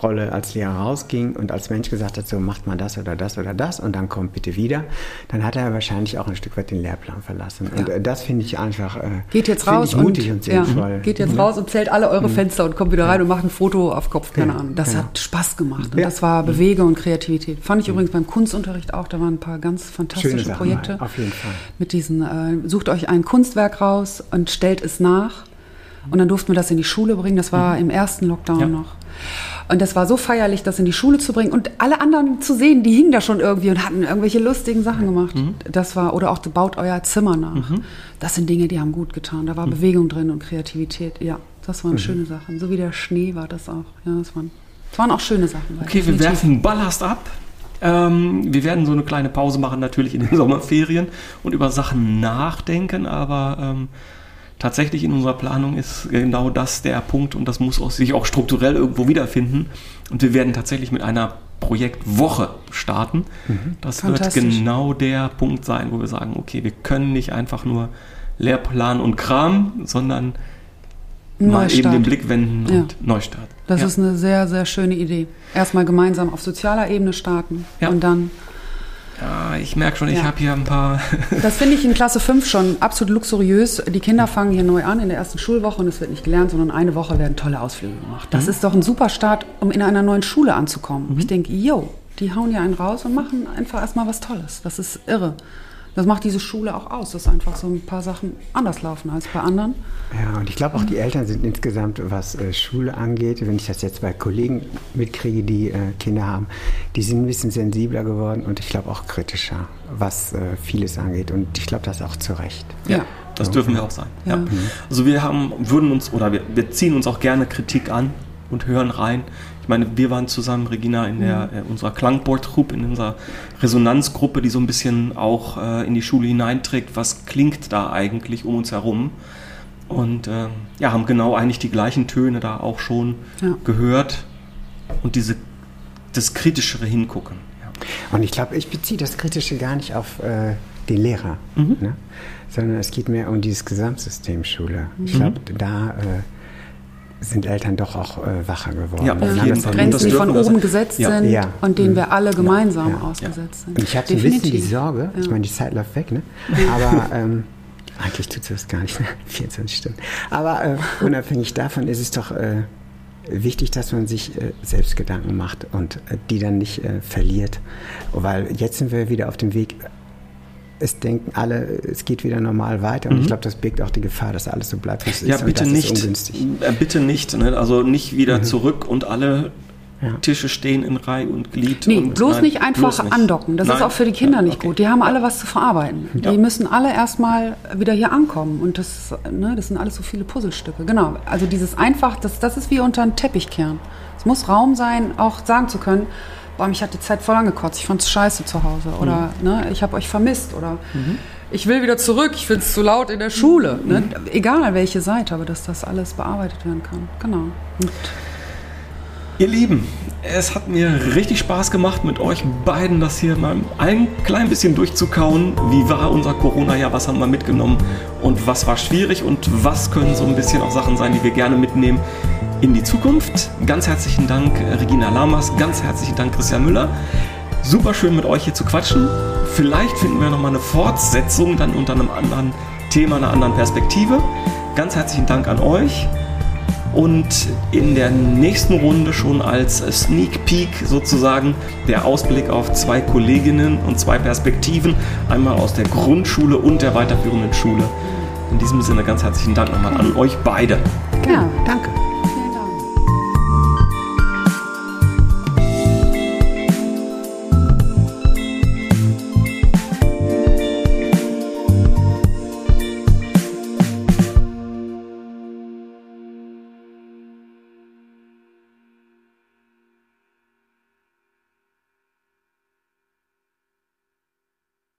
Rolle als Lehrer rausging und als Mensch gesagt hat, so macht man das oder das oder das und dann kommt bitte wieder, dann hat er wahrscheinlich auch ein Stück weit den Lehrplan verlassen. Und äh, das finde ich einfach äh, Geht jetzt raus mutig und, und, ja, sinnvoll. geht jetzt Mhm. raus und zählt alle eure Fenster und kommt wieder rein und macht ein Foto auf Kopf, keine Ja, Ahnung. Das ja. hat Spaß gemacht und Ja. das war Bewege und Kreativität. Fand ich übrigens beim Kunstunterricht auch, da waren ein paar ganz fantastische Sachen Projekte. auf jeden Fall. Mit diesen, äh, sucht euch ein Kunstwerk raus und stellt es nach. Und dann durften wir das in die Schule bringen. Das war im ersten Lockdown Ja. noch. Und das war so feierlich, das in die Schule zu bringen und alle anderen zu sehen, die hingen da schon irgendwie und hatten irgendwelche lustigen Sachen gemacht. Das war, oder auch baut euer Zimmer nach. Das sind Dinge, die haben gut getan. Da war Bewegung drin und Kreativität. Ja, das waren schöne Sachen. So wie der Schnee war das auch. Ja, das waren, das waren auch schöne Sachen. Okay, wir werfen Ballast ab. Ähm, wir werden so eine kleine Pause machen, natürlich in den Sommerferien und über Sachen nachdenken, aber ähm, tatsächlich in unserer Planung ist genau das der Punkt und das muss auch, sich auch strukturell irgendwo wiederfinden. Und wir werden tatsächlich mit einer Projektwoche starten. Das wird genau der Punkt sein, wo wir sagen, okay, wir können nicht einfach nur Lehrplan und Kram, sondern mal eben Neustart. den Blick wenden Ja. und Neustart. Das Ja. ist eine sehr, sehr schöne Idee. Erstmal gemeinsam auf sozialer Ebene starten Ja. und dann Ja, ich merke schon, ich Ja. habe hier ein paar. Das finde ich in Klasse 5 schon absolut luxuriös. Die Kinder fangen hier neu an in der ersten Schulwoche und es wird nicht gelernt, sondern eine Woche werden tolle Ausflüge gemacht. Das ist doch ein super Start, um in einer neuen Schule anzukommen. Ich denke, yo, die hauen ja einen raus und machen einfach erstmal was Tolles. Das ist irre. Das macht diese Schule auch aus, dass einfach so ein paar Sachen anders laufen als bei anderen. Ja, und ich glaube auch die Eltern sind insgesamt, was äh, Schule angeht, wenn ich das jetzt bei Kollegen mitkriege, die äh, Kinder haben, die sind ein bisschen sensibler geworden und ich glaube auch kritischer, was äh, vieles angeht. Und ich glaube, das auch zu Recht. Ja, das dürfen wir auch sein. Ja. Ja. Also wir haben, würden uns oder wir, wir ziehen uns auch gerne Kritik an und hören rein. Ich meine, wir waren zusammen, Regina, in der äh, unserer Klangboard-Truppe, in unserer Resonanzgruppe, die so ein bisschen auch äh, in die Schule hineinträgt, was klingt da eigentlich um uns herum. Und ähm, ja, haben genau eigentlich die gleichen Töne da auch schon Ja. gehört und diese das kritischere Hingucken. Ja. Und ich glaube, ich beziehe das Kritische gar nicht auf äh, den Lehrer, Mhm. ne? sondern es geht mehr um dieses Gesamtsystem Schule. Mhm. Ich glaube, da äh, sind Eltern doch auch äh, wacher geworden. Ja, Und auf jeden das Fall. Grenzen, die von oben sagen. gesetzt Ja. sind Ja. und denen wir alle gemeinsam Ja. ausgesetzt sind. Und ich habe so ein bisschen die. Sorge, ich meine, die Zeit läuft weg, ne? aber ähm, eigentlich tut sie das gar nicht, ne? 24 Stunden. Aber äh, unabhängig davon ist es doch äh, wichtig, dass man sich äh, selbst Gedanken macht und äh, die dann nicht äh, verliert. Weil jetzt sind wir wieder auf dem Weg, es denken alle, es geht wieder normal weiter und ich glaube, das birgt auch die Gefahr, dass alles so bleibt, wie es Mhm. Ja, ist. bitte und das nicht. Ist ungünstig. Äh, Bitte nicht. Ne? Also nicht wieder zurück und alle Ja. Tische stehen in Reihe und Glied. Nee, und, bloß nein, nicht einfach bloß nicht. andocken. Das ist Nein. auch für die Kinder Ja, nicht okay. gut. Die haben alle was zu verarbeiten. Ja. Die müssen alle erstmal wieder hier ankommen. Und das, ne, das sind alles so viele Puzzlestücke. Genau. Also dieses einfach, das, das ist wie unter einen Teppich kehren. Es muss Raum sein, auch sagen zu können, boah, mich hat die Zeit voll angekotzt, ich fand's scheiße zu Hause. Oder ne, ich habe euch vermisst. Oder ich will wieder zurück, ich find's zu laut in der Schule. Ne? Egal welche Seite, aber dass das alles bearbeitet werden kann. Genau. Und Ihr Lieben, es hat mir richtig Spaß gemacht, mit euch beiden das hier mal ein klein bisschen durchzukauen. Wie war unser Corona-Jahr? Was haben wir mitgenommen? Und was war schwierig? Und was können so ein bisschen auch Sachen sein, die wir gerne mitnehmen in die Zukunft? Ganz herzlichen Dank, Regina Lamas. Ganz herzlichen Dank, Christian Müller. Super schön mit euch hier zu quatschen. Vielleicht finden wir nochmal eine Fortsetzung dann unter einem anderen Thema, einer anderen Perspektive. Ganz herzlichen Dank an euch. Und in der nächsten Runde schon als Sneak Peek sozusagen der Ausblick auf zwei Kolleginnen und zwei Perspektiven, einmal aus der Grundschule und der weiterführenden Schule. In diesem Sinne ganz herzlichen Dank nochmal an euch beide. Ja, danke.